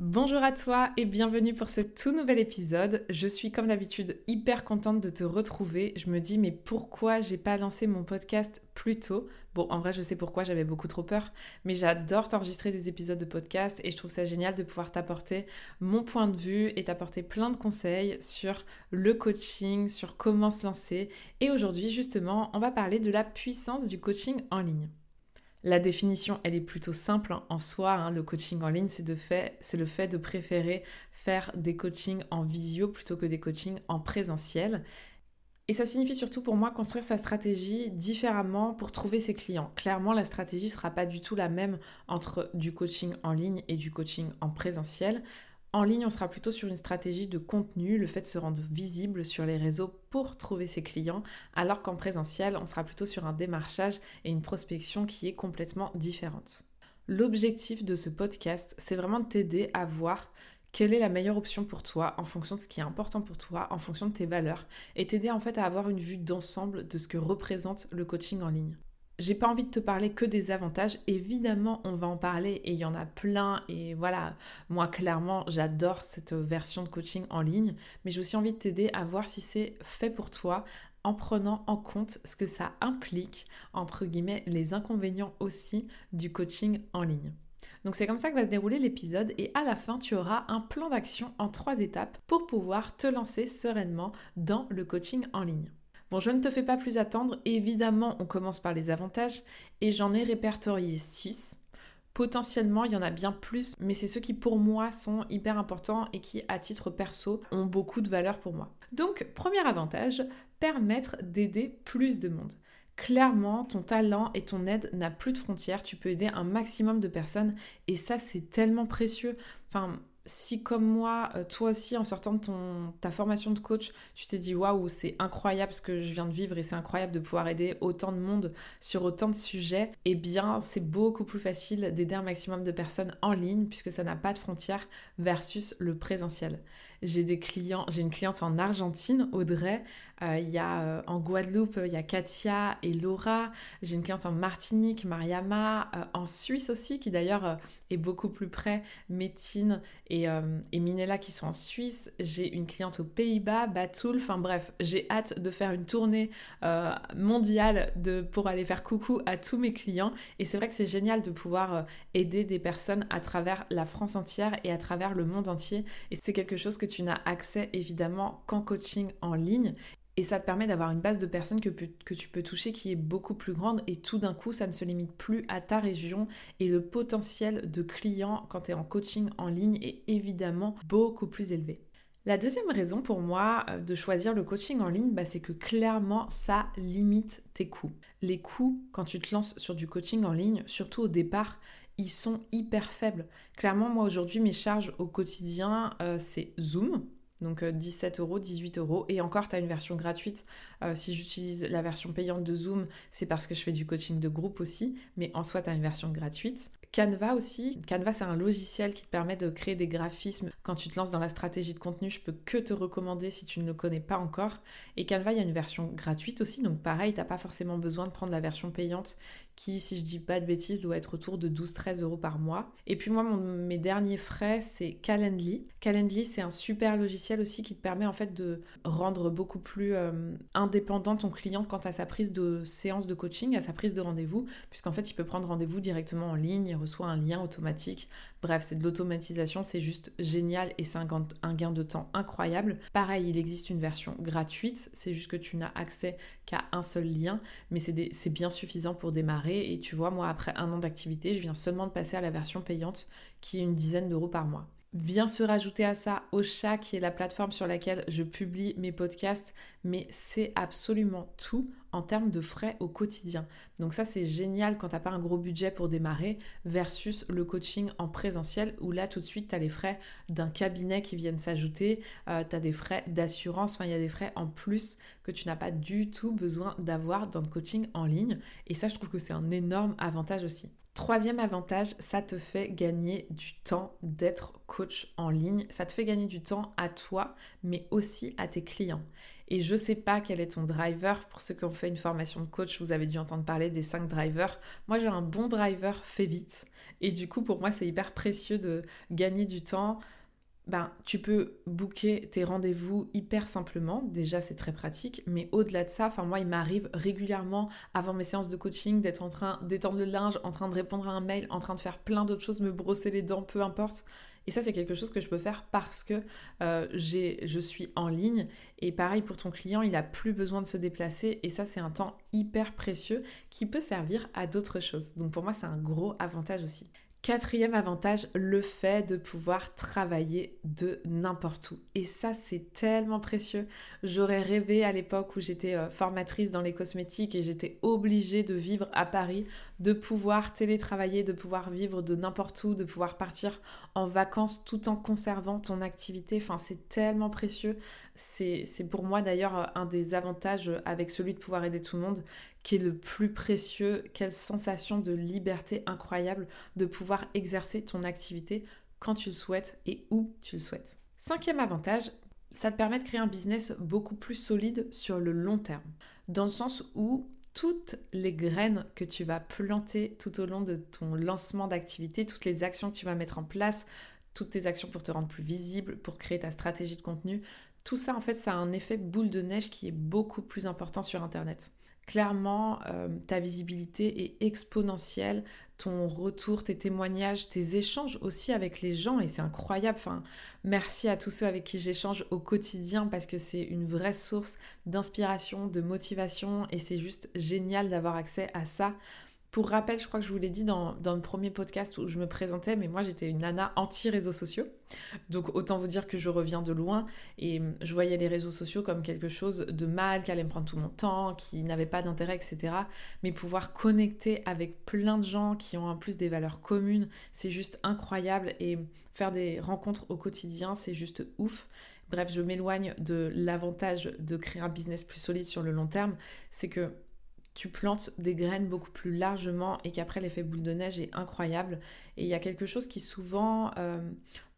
Bonjour à toi et bienvenue pour ce tout nouvel épisode. Je suis comme d'habitude hyper contente de te retrouver. Je me dis mais pourquoi j'ai pas lancé mon podcast plus tôt? Bon, en vrai, je sais pourquoi, j'avais beaucoup trop peur, mais j'adore t'enregistrer des épisodes de podcast et je trouve ça génial de pouvoir t'apporter mon point de vue et t'apporter plein de conseils sur le coaching, sur comment se lancer. Et aujourd'hui, justement, on va parler de la puissance du coaching en ligne. La définition, elle est plutôt simple hein. en soi. Hein. le coaching en ligne, c'est le fait de préférer faire des coachings en visio plutôt que des coachings en présentiel. Et ça signifie surtout pour moi construire sa stratégie différemment pour trouver ses clients. Clairement, la stratégie ne sera pas du tout la même entre du coaching en ligne et du coaching en présentiel. En ligne, on sera plutôt sur une stratégie de contenu, le fait de se rendre visible sur les réseaux pour trouver ses clients, alors qu'en présentiel, on sera plutôt sur un démarchage et une prospection qui est complètement différente. L'objectif de ce podcast, c'est vraiment de t'aider à voir quelle est la meilleure option pour toi en fonction de ce qui est important pour toi, en fonction de tes valeurs, et t'aider en fait à avoir une vue d'ensemble de ce que représente le coaching en ligne j'ai pas envie de te parler que des avantages. Évidemment, on va en parler et il y en a plein. Et voilà, moi, clairement, j'adore cette version de coaching en ligne. Mais j'ai aussi envie de t'aider à voir si c'est fait pour toi en prenant en compte ce que ça implique, entre guillemets, les inconvénients aussi du coaching en ligne. Donc c'est comme ça que va se dérouler l'épisode et à la fin tu auras un plan d'action en trois étapes pour pouvoir te lancer sereinement dans le coaching en ligne. Bon, je ne te fais pas plus attendre. Évidemment, on commence par les avantages et j'en ai répertorié 6. Potentiellement, il y en a bien plus, mais c'est ceux qui pour moi sont hyper importants et qui, à titre perso, ont beaucoup de valeur pour moi. Donc, premier avantage, permettre d'aider plus de monde. Clairement, ton talent et ton aide n'a plus de frontières, tu peux aider un maximum de personnes et ça c'est tellement précieux. Enfin, si comme moi, euh, toi aussi, en sortant de ta formation de coach, tu t'es dit waouh, c'est incroyable ce que je viens de vivre et c'est incroyable de pouvoir aider autant de monde sur autant de sujets, eh bien, c'est beaucoup plus facile d'aider un maximum de personnes en ligne puisque ça n'a pas de frontières versus le présentiel. J'ai des clients, j'ai une cliente en Argentine, Audrey, euh, il y a euh, en Guadeloupe, il y a Katia et Laura, j'ai une cliente en Martinique, Mariama, en Suisse aussi, qui d'ailleurs est beaucoup plus près, Métine et, Minella qui sont en Suisse. J'ai une cliente aux Pays-Bas, Batoul, enfin bref, j'ai hâte de faire une tournée mondiale pour aller faire coucou à tous mes clients. Et c'est vrai que c'est génial de pouvoir aider des personnes à travers la France entière et à travers le monde entier. Et c'est quelque chose que tu n'as accès évidemment qu'en coaching en ligne. Et ça te permet d'avoir une base de personnes que, tu peux toucher qui est beaucoup plus grande et tout d'un coup, ça ne se limite plus à ta région et le potentiel de clients quand tu es en coaching en ligne est évidemment beaucoup plus élevé. La deuxième raison pour moi euh, de choisir le coaching en ligne, bah, c'est que clairement, ça limite tes coûts. Les coûts, quand tu te lances sur du coaching en ligne, surtout au départ, ils sont hyper faibles. Clairement, moi aujourd'hui, mes charges au quotidien, euh, c'est Zoom. Donc 17 euh, euros, 18 euros. Et encore, tu as une version gratuite. Euh, si j'utilise la version payante de Zoom, c'est parce que je fais du coaching de groupe aussi. Mais en soi, tu as une version gratuite. Canva aussi. Canva, c'est un logiciel qui te permet de créer des graphismes. Quand tu te lances dans la stratégie de contenu, je peux que te recommander si tu ne le connais pas encore. Et Canva, il y a une version gratuite aussi. Donc pareil, tu n'as pas forcément besoin de prendre la version payante qui, si je dis pas de bêtises, doit être autour de 12-13 euros par mois. Et puis moi, mes derniers frais, c'est Calendly. Calendly, c'est un super logiciel aussi qui te permet en fait de rendre beaucoup plus euh, indépendant ton client quant à sa prise de séance de coaching, à sa prise de rendez-vous, puisqu'en fait, il peut prendre rendez-vous directement en ligne, reçoit un lien automatique. Bref, c'est de l'automatisation, c'est juste génial et c'est un gain de temps incroyable. Pareil, il existe une version gratuite, c'est juste que tu n'as accès qu'à un seul lien, mais c'est bien suffisant pour démarrer et tu vois, moi, après un an d'activité, je viens seulement de passer à la version payante qui est une dizaine d'euros par mois. Vient se rajouter à ça Ocha, qui est la plateforme sur laquelle je publie mes podcasts, mais c'est absolument tout en termes de frais au quotidien. Donc ça c'est génial quand t'as pas un gros budget pour démarrer versus le coaching en présentiel où là tout de suite tu as les frais d'un cabinet qui viennent s'ajouter, euh, tu as des frais d'assurance, enfin il y a des frais en plus que tu n'as pas du tout besoin d'avoir dans le coaching en ligne et ça je trouve que c'est un énorme avantage aussi. Troisième avantage, ça te fait gagner du temps d'être coach en ligne. Ça te fait gagner du temps à toi, mais aussi à tes clients. Et je ne sais pas quel est ton driver. Pour ceux qui ont fait une formation de coach, vous avez dû entendre parler des cinq drivers. Moi, j'ai un bon driver fait vite. Et du coup, pour moi, c'est hyper précieux de gagner du temps ben, tu peux booker tes rendez-vous hyper simplement. Déjà, c'est très pratique. Mais au-delà de ça, enfin, moi, il m'arrive régulièrement, avant mes séances de coaching, d'être en train d'étendre le linge, en train de répondre à un mail, en train de faire plein d'autres choses, me brosser les dents, peu importe. Et ça, c'est quelque chose que je peux faire parce que euh, je suis en ligne. Et pareil pour ton client, il n'a plus besoin de se déplacer. Et ça, c'est un temps hyper précieux qui peut servir à d'autres choses. Donc pour moi, c'est un gros avantage aussi. Quatrième avantage, le fait de pouvoir travailler de n'importe où. Et ça, c'est tellement précieux. J'aurais rêvé à l'époque où j'étais euh, formatrice dans les cosmétiques et j'étais obligée de vivre à Paris, de pouvoir télétravailler, de pouvoir vivre de n'importe où, de pouvoir partir en vacances tout en conservant ton activité. Enfin, c'est tellement précieux. C'est pour moi d'ailleurs un des avantages avec celui de pouvoir aider tout le monde qui est le plus précieux. Quelle sensation de liberté incroyable de pouvoir exercer ton activité quand tu le souhaites et où tu le souhaites. Cinquième avantage, ça te permet de créer un business beaucoup plus solide sur le long terme, dans le sens où toutes les graines que tu vas planter tout au long de ton lancement d'activité, toutes les actions que tu vas mettre en place, toutes tes actions pour te rendre plus visible, pour créer ta stratégie de contenu, tout ça en fait ça a un effet boule de neige qui est beaucoup plus important sur Internet clairement, euh, ta visibilité est exponentielle, ton retour, tes témoignages, tes échanges aussi avec les gens, et c'est incroyable. Merci à tous ceux avec qui j'échange au quotidien parce que c'est une vraie source d'inspiration, de motivation, et c'est juste génial d'avoir accès à ça. Pour rappel, je crois que je vous l'ai dit dans, le premier podcast où je me présentais, mais moi j'étais une nana anti-réseaux sociaux. Donc autant vous dire que je reviens de loin et je voyais les réseaux sociaux comme quelque chose de mal, qui allait me prendre tout mon temps, qui n'avait pas d'intérêt, etc. Mais pouvoir connecter avec plein de gens qui ont en plus des valeurs communes, c'est juste incroyable et faire des rencontres au quotidien, c'est juste ouf. Bref, je m'éloigne de l'avantage de créer un business plus solide sur le long terme, c'est que tu plantes des graines beaucoup plus largement et qu'après l'effet boule de neige est incroyable. Et il y a quelque chose qui souvent euh,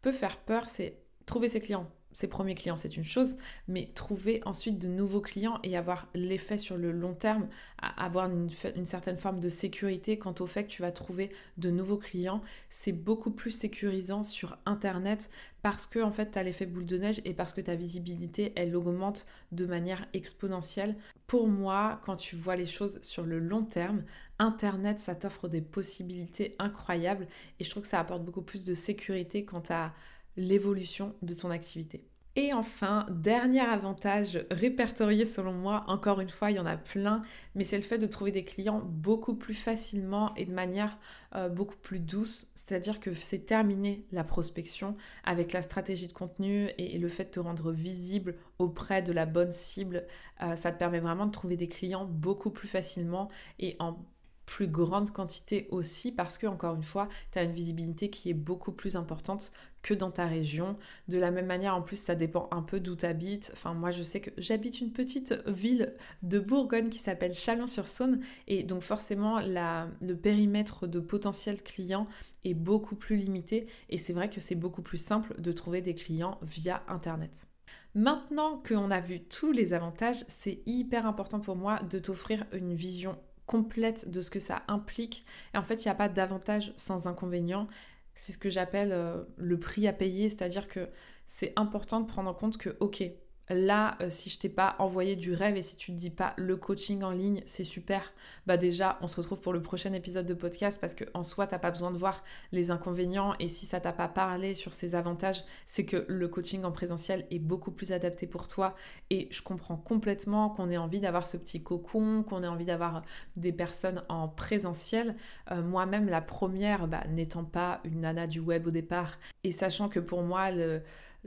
peut faire peur, c'est trouver ses clients ses premiers clients, c'est une chose, mais trouver ensuite de nouveaux clients et avoir l'effet sur le long terme, avoir une, certaine forme de sécurité quant au fait que tu vas trouver de nouveaux clients, c'est beaucoup plus sécurisant sur Internet parce que en fait, tu as l'effet boule de neige et parce que ta visibilité, elle augmente de manière exponentielle. Pour moi, quand tu vois les choses sur le long terme, Internet, ça t'offre des possibilités incroyables et je trouve que ça apporte beaucoup plus de sécurité quant à l'évolution de ton activité. Et enfin, dernier avantage répertorié selon moi, encore une fois, il y en a plein, mais c'est le fait de trouver des clients beaucoup plus facilement et de manière euh, beaucoup plus douce. C'est-à-dire que c'est terminé la prospection avec la stratégie de contenu et, le fait de te rendre visible auprès de la bonne cible. Euh, ça te permet vraiment de trouver des clients beaucoup plus facilement et en plus grande quantité aussi parce que encore une fois tu as une visibilité qui est beaucoup plus importante que dans ta région. De la même manière, en plus, ça dépend un peu d'où tu habites. Enfin, moi, je sais que j'habite une petite ville de Bourgogne qui s'appelle Chalon-sur-Saône. Et donc, forcément, le périmètre de potentiels clients est beaucoup plus limité. Et c'est vrai que c'est beaucoup plus simple de trouver des clients via Internet. Maintenant qu'on a vu tous les avantages, c'est hyper important pour moi de t'offrir une vision complète de ce que ça implique. Et en fait, il n'y a pas d'avantage sans inconvénient. C'est ce que j'appelle euh, le prix à payer, c'est-à-dire que c'est important de prendre en compte que, ok, Là, euh, si je t'ai pas envoyé du rêve et si tu te dis pas le coaching en ligne, c'est super, bah déjà, on se retrouve pour le prochain épisode de podcast parce que en soi, t'as pas besoin de voir les inconvénients et si ça t'a pas parlé sur ses avantages, c'est que le coaching en présentiel est beaucoup plus adapté pour toi et je comprends complètement qu'on ait envie d'avoir ce petit cocon, qu'on ait envie d'avoir des personnes en présentiel. Euh, moi-même, la première, bah, n'étant pas une nana du web au départ Et sachant que pour moi, le,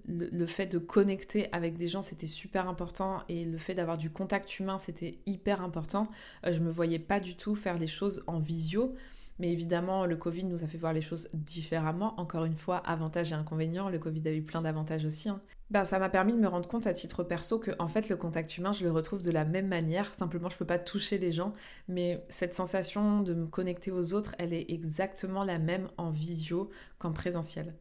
le, fait de connecter avec des gens, c'était super important et le fait d'avoir du contact humain, c'était hyper important. Euh, je me voyais pas du tout faire les choses en visio. Mais évidemment, le Covid nous a fait voir les choses différemment. Encore une fois, avantages et inconvénients. Le Covid a eu plein d'avantages aussi. Hein. Ben, ça m'a permis de me rendre compte à titre perso que en fait le contact humain, je le retrouve de la même manière. Simplement, je peux pas toucher les gens, mais cette sensation de me connecter aux autres, elle est exactement la même en visio qu'en présentiel.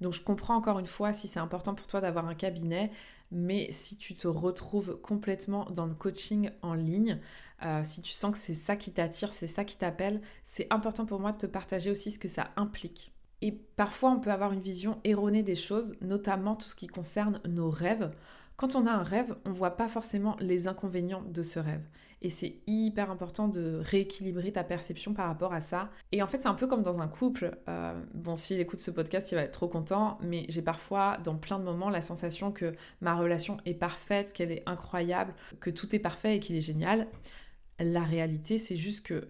Donc je comprends encore une fois si c'est important pour toi d'avoir un cabinet, mais si tu te retrouves complètement dans le coaching en ligne, euh, si tu sens que c'est ça qui t'attire, c'est ça qui t'appelle, c'est important pour moi de te partager aussi ce que ça implique. Et parfois on peut avoir une vision erronée des choses, notamment tout ce qui concerne nos rêves. Quand on a un rêve, on voit pas forcément les inconvénients de ce rêve. Et c'est hyper important de rééquilibrer ta perception par rapport à ça. Et en fait, c'est un peu comme dans un couple. Euh, bon, s'il écoute ce podcast, il va être trop content, mais j'ai parfois, dans plein de moments, la sensation que ma relation est parfaite, qu'elle est incroyable, que tout est parfait et qu'il est génial. La réalité, c'est juste que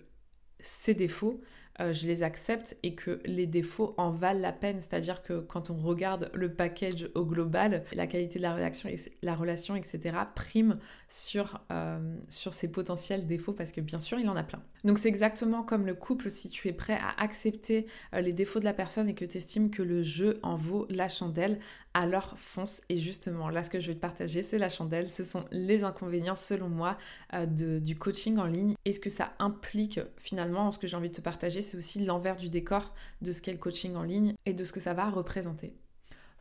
ces défauts, euh, je les accepte et que les défauts en valent la peine. C'est-à-dire que quand on regarde le package au global, la qualité de la relation, la relation etc., prime sur, euh, sur ses potentiels défauts parce que bien sûr, il en a plein. Donc c'est exactement comme le couple, si tu es prêt à accepter euh, les défauts de la personne et que tu estimes que le jeu en vaut la chandelle, alors fonce. Et justement, là, ce que je vais te partager, c'est la chandelle. Ce sont les inconvénients, selon moi, de, du coaching en ligne et ce que ça implique finalement. Ce que j'ai envie de te partager, c'est aussi l'envers du décor de ce qu'est le coaching en ligne et de ce que ça va représenter.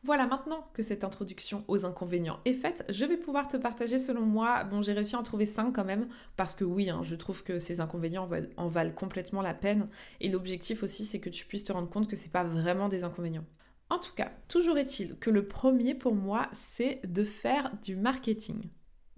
Voilà, maintenant que cette introduction aux inconvénients est faite, je vais pouvoir te partager selon moi. Bon, j'ai réussi à en trouver 5 quand même, parce que oui, hein, je trouve que ces inconvénients en valent, complètement la peine. Et l'objectif aussi, c'est que tu puisses te rendre compte que c'est pas vraiment des inconvénients. En tout cas, toujours est-il que le premier pour moi, c'est de faire du marketing.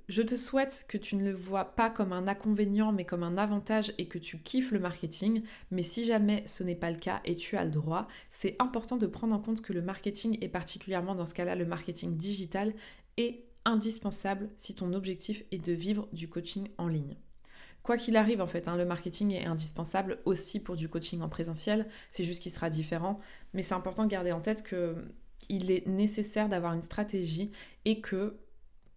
Je te souhaite que tu ne le vois pas comme un inconvénient mais comme un avantage et que tu kiffes le marketing. Mais si jamais ce n'est pas le cas et tu as le droit, c'est important de prendre en compte que le marketing et particulièrement dans ce cas-là le marketing digital est indispensable si ton objectif est de vivre du coaching en ligne. Quoi qu'il arrive, en fait, hein, le marketing est indispensable aussi pour du coaching en présentiel. C'est juste qu'il sera différent. Mais c'est important de garder en tête qu'il est nécessaire d'avoir une stratégie et que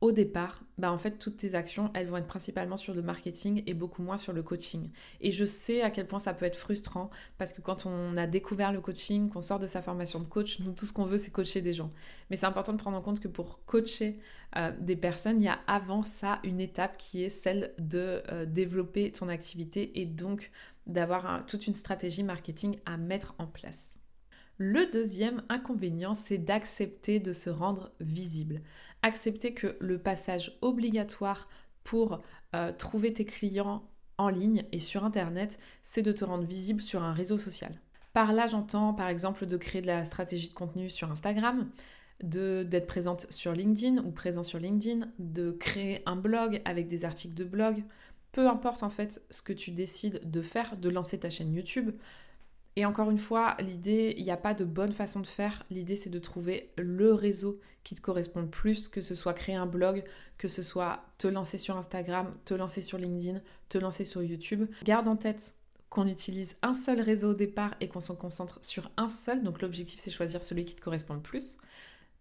au départ, bah en fait, toutes tes actions, elles vont être principalement sur le marketing et beaucoup moins sur le coaching. Et je sais à quel point ça peut être frustrant parce que quand on a découvert le coaching, qu'on sort de sa formation de coach, nous, tout ce qu'on veut, c'est coacher des gens. Mais c'est important de prendre en compte que pour coacher euh, des personnes, il y a avant ça une étape qui est celle de euh, développer ton activité et donc d'avoir toute une stratégie marketing à mettre en place. Le deuxième inconvénient, c'est d'accepter de se rendre visible accepter que le passage obligatoire pour euh, trouver tes clients en ligne et sur Internet, c'est de te rendre visible sur un réseau social. Par là, j'entends par exemple de créer de la stratégie de contenu sur Instagram, d'être présente sur LinkedIn ou présent sur LinkedIn, de créer un blog avec des articles de blog, peu importe en fait ce que tu décides de faire, de lancer ta chaîne YouTube, et encore une fois, l'idée, il n'y a pas de bonne façon de faire. L'idée, c'est de trouver le réseau qui te correspond le plus, que ce soit créer un blog, que ce soit te lancer sur Instagram, te lancer sur LinkedIn, te lancer sur YouTube. Garde en tête qu'on utilise un seul réseau au départ et qu'on se concentre sur un seul. Donc l'objectif, c'est choisir celui qui te correspond le plus.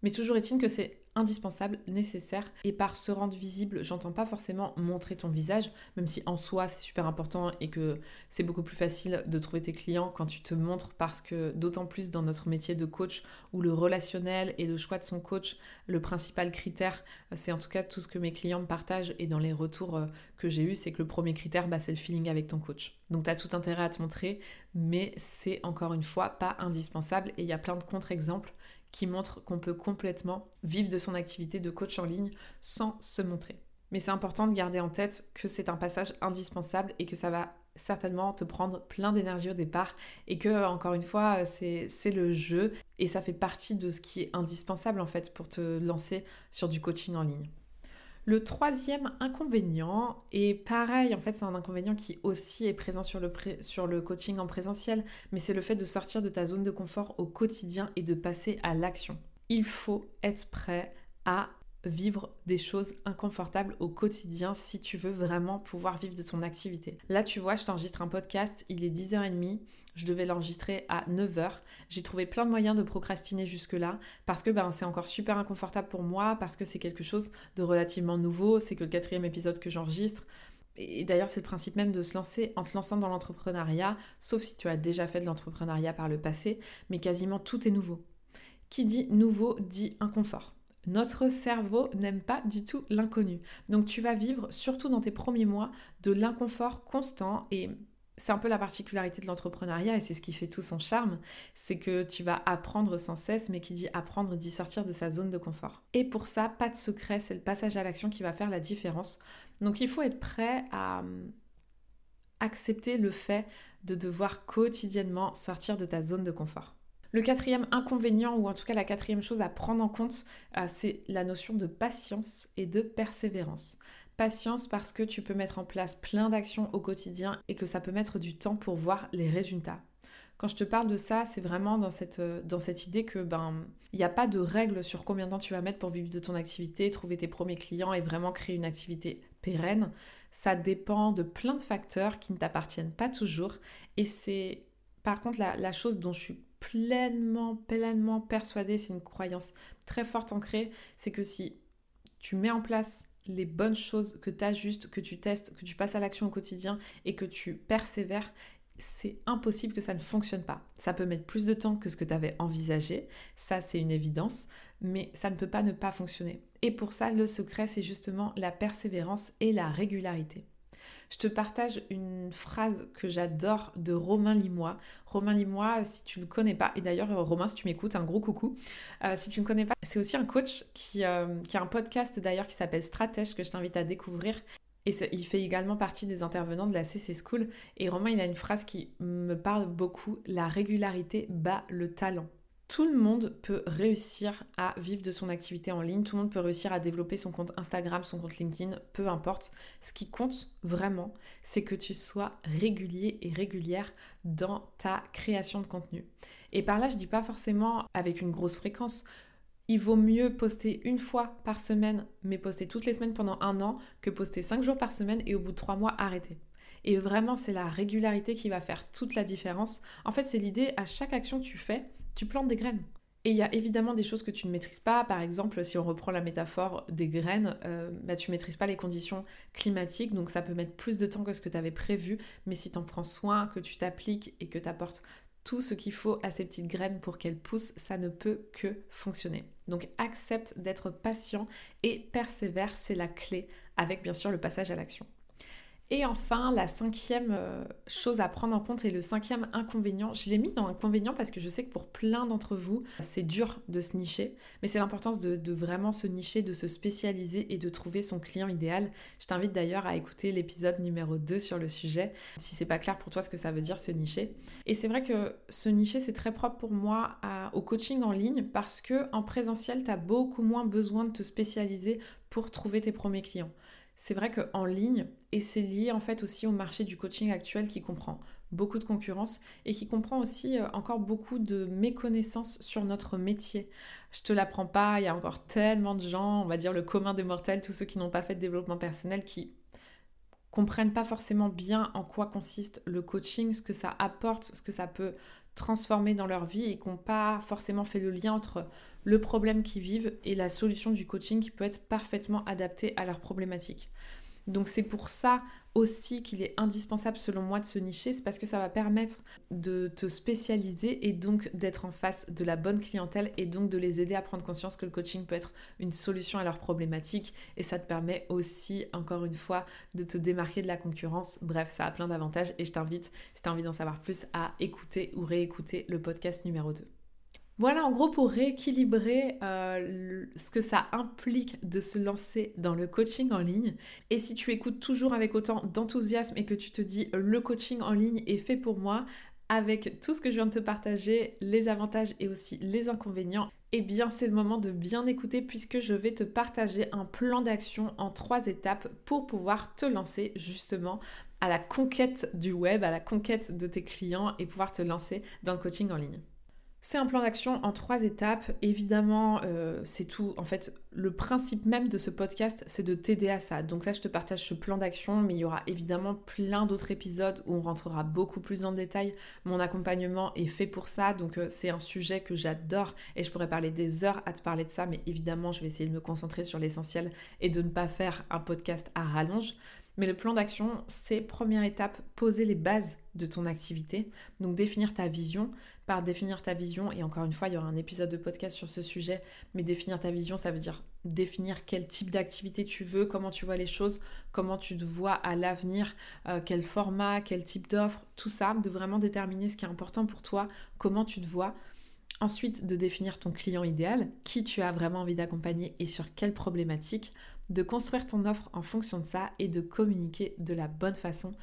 Mais toujours est-il que c'est indispensable, nécessaire. Et par se rendre visible, j'entends pas forcément montrer ton visage, même si en soi c'est super important et que c'est beaucoup plus facile de trouver tes clients quand tu te montres parce que d'autant plus dans notre métier de coach où le relationnel et le choix de son coach, le principal critère, c'est en tout cas tout ce que mes clients me partagent et dans les retours euh, que j'ai eu, c'est que le premier critère, bah, c'est le feeling avec ton coach. Donc tu as tout intérêt à te montrer, mais c'est encore une fois pas indispensable et il y a plein de contre-exemples qui montre qu'on peut complètement vivre de son activité de coach en ligne sans se montrer. Mais c'est important de garder en tête que c'est un passage indispensable et que ça va certainement te prendre plein d'énergie au départ et que encore une fois c'est le jeu et ça fait partie de ce qui est indispensable en fait pour te lancer sur du coaching en ligne. Le troisième inconvénient, et pareil, en fait, c'est un inconvénient qui aussi est présent sur le, sur le coaching en présentiel, mais c'est le fait de sortir de ta zone de confort au quotidien et de passer à l'action. Il faut être prêt à vivre des choses inconfortables au quotidien si tu veux vraiment pouvoir vivre de ton activité. Là, tu vois, je t'enregistre un podcast, il est 10h30, je devais l'enregistrer à 9h. J'ai trouvé plein de moyens de procrastiner jusque-là parce que ben, c'est encore super inconfortable pour moi, parce que c'est quelque chose de relativement nouveau, c'est que le quatrième épisode que j'enregistre. Et d'ailleurs, c'est le principe même de se lancer en te lançant dans l'entrepreneuriat, sauf si tu as déjà fait de l'entrepreneuriat par le passé, mais quasiment tout est nouveau. Qui dit nouveau dit inconfort. Notre cerveau n'aime pas du tout l'inconnu. Donc tu vas vivre, surtout dans tes premiers mois, de l'inconfort constant et c'est un peu la particularité de l'entrepreneuriat et c'est ce qui fait tout son charme, c'est que tu vas apprendre sans cesse, mais qui dit apprendre dit sortir de sa zone de confort. Et pour ça, pas de secret, c'est le passage à l'action qui va faire la différence. Donc il faut être prêt à hum, accepter le fait de devoir quotidiennement sortir de ta zone de confort. Le quatrième inconvénient, ou en tout cas la quatrième chose à prendre en compte, euh, c'est la notion de patience et de persévérance. Patience parce que tu peux mettre en place plein d'actions au quotidien et que ça peut mettre du temps pour voir les résultats. Quand je te parle de ça, c'est vraiment dans cette, euh, idée que ben il n'y a pas de règle sur combien de temps tu vas mettre pour vivre de ton activité, trouver tes premiers clients et vraiment créer une activité pérenne. Ça dépend de plein de facteurs qui ne t'appartiennent pas toujours. Et c'est par contre la, la chose dont je suis pleinement, pleinement persuadée, c'est une croyance très forte ancrée, c'est que si tu mets en place les bonnes choses, que tu ajustes, que tu testes, que tu passes à l'action au quotidien et que tu persévères, c'est impossible que ça ne fonctionne pas. Ça peut mettre plus de temps que ce que tu avais envisagé, ça c'est une évidence, mais ça ne peut pas ne pas fonctionner. Et pour ça, le secret, c'est justement la persévérance et la régularité je te partage une phrase que j'adore de Romain Limois. Romain Limois, si tu ne le connais pas, et d'ailleurs euh, Romain, si tu m'écoutes, un gros coucou. Euh, si tu ne connais pas, c'est aussi un coach qui, euh, qui a un podcast d'ailleurs qui s'appelle Stratège que je t'invite à découvrir. Et il fait également partie des intervenants de la CC School. Et Romain, il a une phrase qui me parle beaucoup. La régularité bat le talent. Tout le monde peut réussir à vivre de son activité en ligne, tout le monde peut réussir à développer son compte Instagram, son compte LinkedIn, peu importe. Ce qui compte vraiment, c'est que tu sois régulier et régulière dans ta création de contenu. Et par là, je dis pas forcément avec une grosse fréquence. Il vaut mieux poster une fois par semaine, mais poster toutes les semaines pendant un an, que poster cinq jours par semaine et au bout de trois mois arrêter. Et vraiment, c'est la régularité qui va faire toute la différence. En fait, c'est l'idée, à chaque action que tu fais, tu plantes des graines. Et il y a évidemment des choses que tu ne maîtrises pas. Par exemple, si on reprend la métaphore des graines, euh, bah, tu ne maîtrises pas les conditions climatiques, donc ça peut mettre plus de temps que ce que tu avais prévu. Mais si tu en prends soin, que tu t'appliques et que tu apportes tout ce qu'il faut à ces petites graines pour qu'elles poussent, ça ne peut que fonctionner. Donc accepte d'être patient et persévère, c'est la clé, avec bien sûr le passage à l'action. Et enfin, la cinquième euh, chose à prendre en compte et le cinquième inconvénient, je l'ai mis dans inconvénient parce que je sais que pour plein d'entre vous, c'est dur de se nicher, mais c'est l'importance de, vraiment se nicher, de se spécialiser et de trouver son client idéal. Je t'invite d'ailleurs à écouter l'épisode numéro 2 sur le sujet, si c'est pas clair pour toi ce que ça veut dire se nicher. Et c'est vrai que se nicher, c'est très propre pour moi au coaching en ligne parce que en présentiel, tu as beaucoup moins besoin de te spécialiser pour trouver tes premiers clients c'est vrai qu'en ligne, et c'est lié en fait aussi au marché du coaching actuel qui comprend beaucoup de concurrence et qui comprend aussi euh, encore beaucoup de méconnaissances sur notre métier. Je te l'apprends pas, il y a encore tellement de gens, on va dire le commun des mortels, tous ceux qui n'ont pas fait de développement personnel, qui comprennent pas forcément bien en quoi consiste le coaching, ce que ça apporte, ce que ça peut transformer dans leur vie et qui n'ont pas forcément fait le lien entre le problème qu'ils vivent et la solution du coaching qui peut être parfaitement adaptée à leur problématique. Donc c'est pour ça aussi qu'il est indispensable selon moi de se nicher, c'est parce que ça va permettre de te spécialiser et donc d'être en face de la bonne clientèle et donc de les aider à prendre conscience que le coaching peut être une solution à leurs problématiques et ça te permet aussi encore une fois de te démarquer de la concurrence. Bref, ça a plein d'avantages et je t'invite, si tu as envie d'en savoir plus, à écouter ou réécouter le podcast numéro 2. Voilà en gros pour rééquilibrer euh, ce que ça implique de se lancer dans le coaching en ligne. Et si tu écoutes toujours avec autant d'enthousiasme et que tu te dis le coaching en ligne est fait pour moi, avec tout ce que je viens de te partager, les avantages et aussi les inconvénients, eh bien c'est le moment de bien écouter puisque je vais te partager un plan d'action en trois étapes pour pouvoir te lancer justement à la conquête du web, à la conquête de tes clients et pouvoir te lancer dans le coaching en ligne. C'est un plan d'action en trois étapes. Évidemment, euh, c'est tout. En fait, le principe même de ce podcast, c'est de t'aider à ça. Donc là, je te partage ce plan d'action, mais il y aura évidemment plein d'autres épisodes où on rentrera beaucoup plus dans le détail. Mon accompagnement est fait pour ça, donc euh, c'est un sujet que j'adore et je pourrais parler des heures à te parler de ça, mais évidemment, je vais essayer de me concentrer sur l'essentiel et de ne pas faire un podcast à rallonge. Mais le plan d'action, c'est première étape, poser les bases de ton activité. Donc définir ta vision. Par définir ta vision, et encore une fois, il y aura un épisode de podcast sur ce sujet, mais définir ta vision, ça veut dire définir quel type d'activité tu veux, comment tu vois les choses, comment tu te vois à l'avenir, euh, quel format, quel type d'offre, tout ça, de vraiment déterminer ce qui est important pour toi, comment tu te vois. Ensuite, de définir ton client idéal, qui tu as vraiment envie d'accompagner et sur quelle problématique, de construire ton offre en fonction de ça et de communiquer de la bonne façon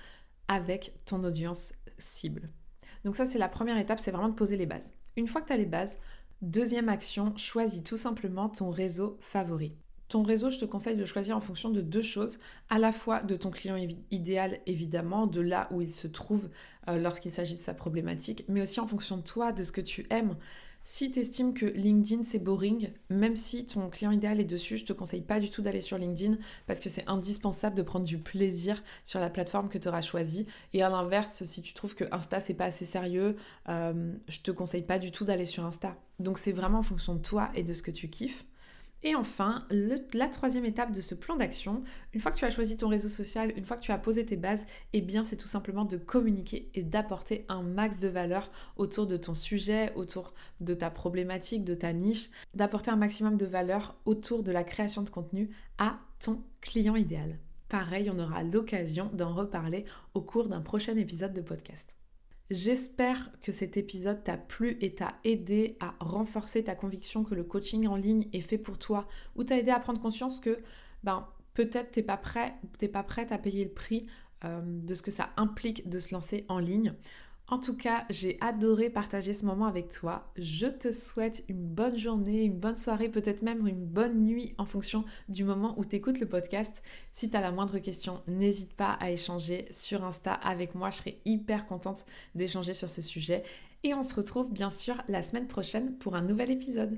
avec ton audience cible. Donc ça, c'est la première étape, c'est vraiment de poser les bases. Une fois que tu as les bases, deuxième action, choisis tout simplement ton réseau favori. Ton réseau, je te conseille de choisir en fonction de deux choses, à la fois de ton client idéal évidemment, de là où il se trouve euh, lorsqu'il s'agit de sa problématique, mais aussi en fonction de toi, de ce que tu aimes. Si tu estimes que LinkedIn c'est boring, même si ton client idéal est dessus, je te conseille pas du tout d'aller sur LinkedIn parce que c'est indispensable de prendre du plaisir sur la plateforme que tu auras choisie. Et à l'inverse, si tu trouves que Insta c'est pas assez sérieux, euh, je te conseille pas du tout d'aller sur Insta. Donc c'est vraiment en fonction de toi et de ce que tu kiffes. Et enfin, la troisième étape de ce plan d'action, une fois que tu as choisi ton réseau social, une fois que tu as posé tes bases, eh c'est tout simplement de communiquer et d'apporter un max de valeur autour de ton sujet, autour de ta problématique, de ta niche, d'apporter un maximum de valeur autour de la création de contenu à ton client idéal. Pareil, on aura l'occasion d'en reparler au cours d'un prochain épisode de podcast. J'espère que cet épisode t'a plu et t'a aidé à renforcer ta conviction que le coaching en ligne est fait pour toi ou t'a aidé à prendre conscience que ben, peut-être t'es pas prêt, t'es pas prête à payer le prix euh, de ce que ça implique de se lancer en ligne. En tout cas, j'ai adoré partager ce moment avec toi. Je te souhaite une bonne journée, une bonne soirée, peut-être même une bonne nuit en fonction du moment où tu écoutes le podcast. Si tu as la moindre question, n'hésite pas à échanger sur Insta avec moi. Je serai hyper contente d'échanger sur ce sujet. Et on se retrouve bien sûr la semaine prochaine pour un nouvel épisode.